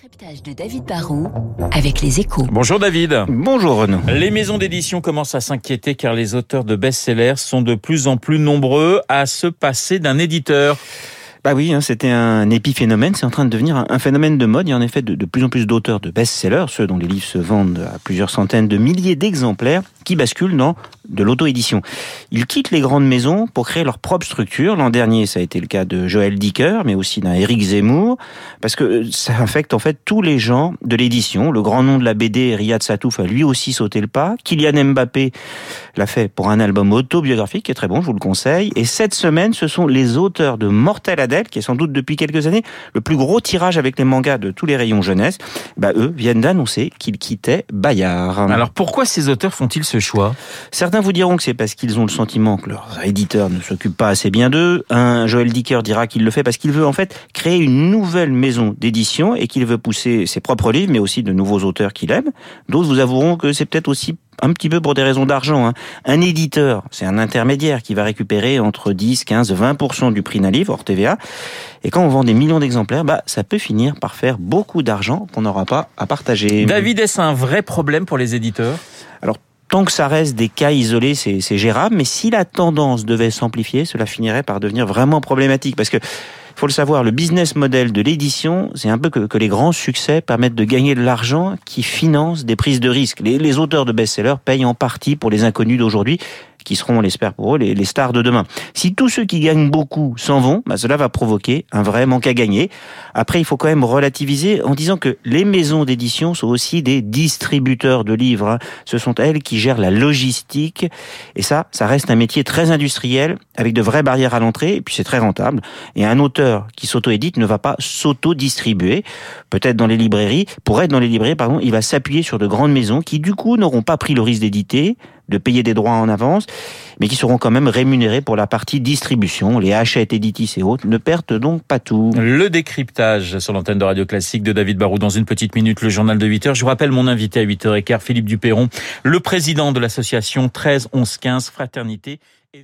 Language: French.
décryptage de David Barrault avec les échos. Bonjour David. Bonjour Renaud. Les maisons d'édition commencent à s'inquiéter car les auteurs de best-sellers sont de plus en plus nombreux à se passer d'un éditeur. Bah oui, hein, c'était un épiphénomène, c'est en train de devenir un phénomène de mode. Il y a en effet de, de plus en plus d'auteurs de best-sellers, ceux dont les livres se vendent à plusieurs centaines de milliers d'exemplaires, qui basculent dans de l'auto-édition. Ils quittent les grandes maisons pour créer leur propre structure. L'an dernier, ça a été le cas de Joël Dicker, mais aussi d'un Éric Zemmour, parce que ça affecte en fait tous les gens de l'édition. Le grand nom de la BD, Riyad Satouf, a lui aussi sauté le pas. Kylian Mbappé l'a fait pour un album autobiographique qui est très bon, je vous le conseille. Et cette semaine, ce sont les auteurs de Mortel Adèle, qui est sans doute depuis quelques années le plus gros tirage avec les mangas de tous les rayons jeunesse. Bah eux viennent d'annoncer qu'ils quittaient Bayard. Alors pourquoi ces auteurs font-ils ce choix Certains vous diront que c'est parce qu'ils ont le sentiment que leurs éditeurs ne s'occupent pas assez bien d'eux. Un Joël Dicker dira qu'il le fait parce qu'il veut en fait créer une nouvelle maison d'édition et qu'il veut pousser ses propres livres, mais aussi de nouveaux auteurs qu'il aime. D'autres vous avoueront que c'est peut-être aussi un petit peu pour des raisons d'argent. Hein. Un éditeur, c'est un intermédiaire qui va récupérer entre 10, 15, 20% du prix d'un livre hors TVA. Et quand on vend des millions d'exemplaires, bah, ça peut finir par faire beaucoup d'argent qu'on n'aura pas à partager. David, est-ce un vrai problème pour les éditeurs? Tant que ça reste des cas isolés, c'est gérable. Mais si la tendance devait s'amplifier, cela finirait par devenir vraiment problématique. Parce que faut le savoir, le business model de l'édition, c'est un peu que, que, les grands succès permettent de gagner de l'argent qui finance des prises de risques. Les, les auteurs de best-sellers payent en partie pour les inconnus d'aujourd'hui qui seront, on l'espère pour eux, les, stars de demain. Si tous ceux qui gagnent beaucoup s'en vont, bah cela va provoquer un vrai manque à gagner. Après, il faut quand même relativiser en disant que les maisons d'édition sont aussi des distributeurs de livres. Hein. Ce sont elles qui gèrent la logistique. Et ça, ça reste un métier très industriel, avec de vraies barrières à l'entrée, et puis c'est très rentable. Et un auteur qui s'auto-édite ne va pas s'auto-distribuer. Peut-être dans les librairies, pour être dans les librairies, pardon, il va s'appuyer sur de grandes maisons qui, du coup, n'auront pas pris le risque d'éditer, de payer des droits en avance, mais qui seront quand même rémunérés pour la partie distribution. Les Hachette, Editis et autres ne perdent donc pas tout. Le décryptage sur l'antenne de Radio Classique de David Barou dans une petite minute, le journal de 8 heures. Je vous rappelle mon invité à 8h15, Philippe Dupéron, le président de l'association 13 11 15 Fraternité et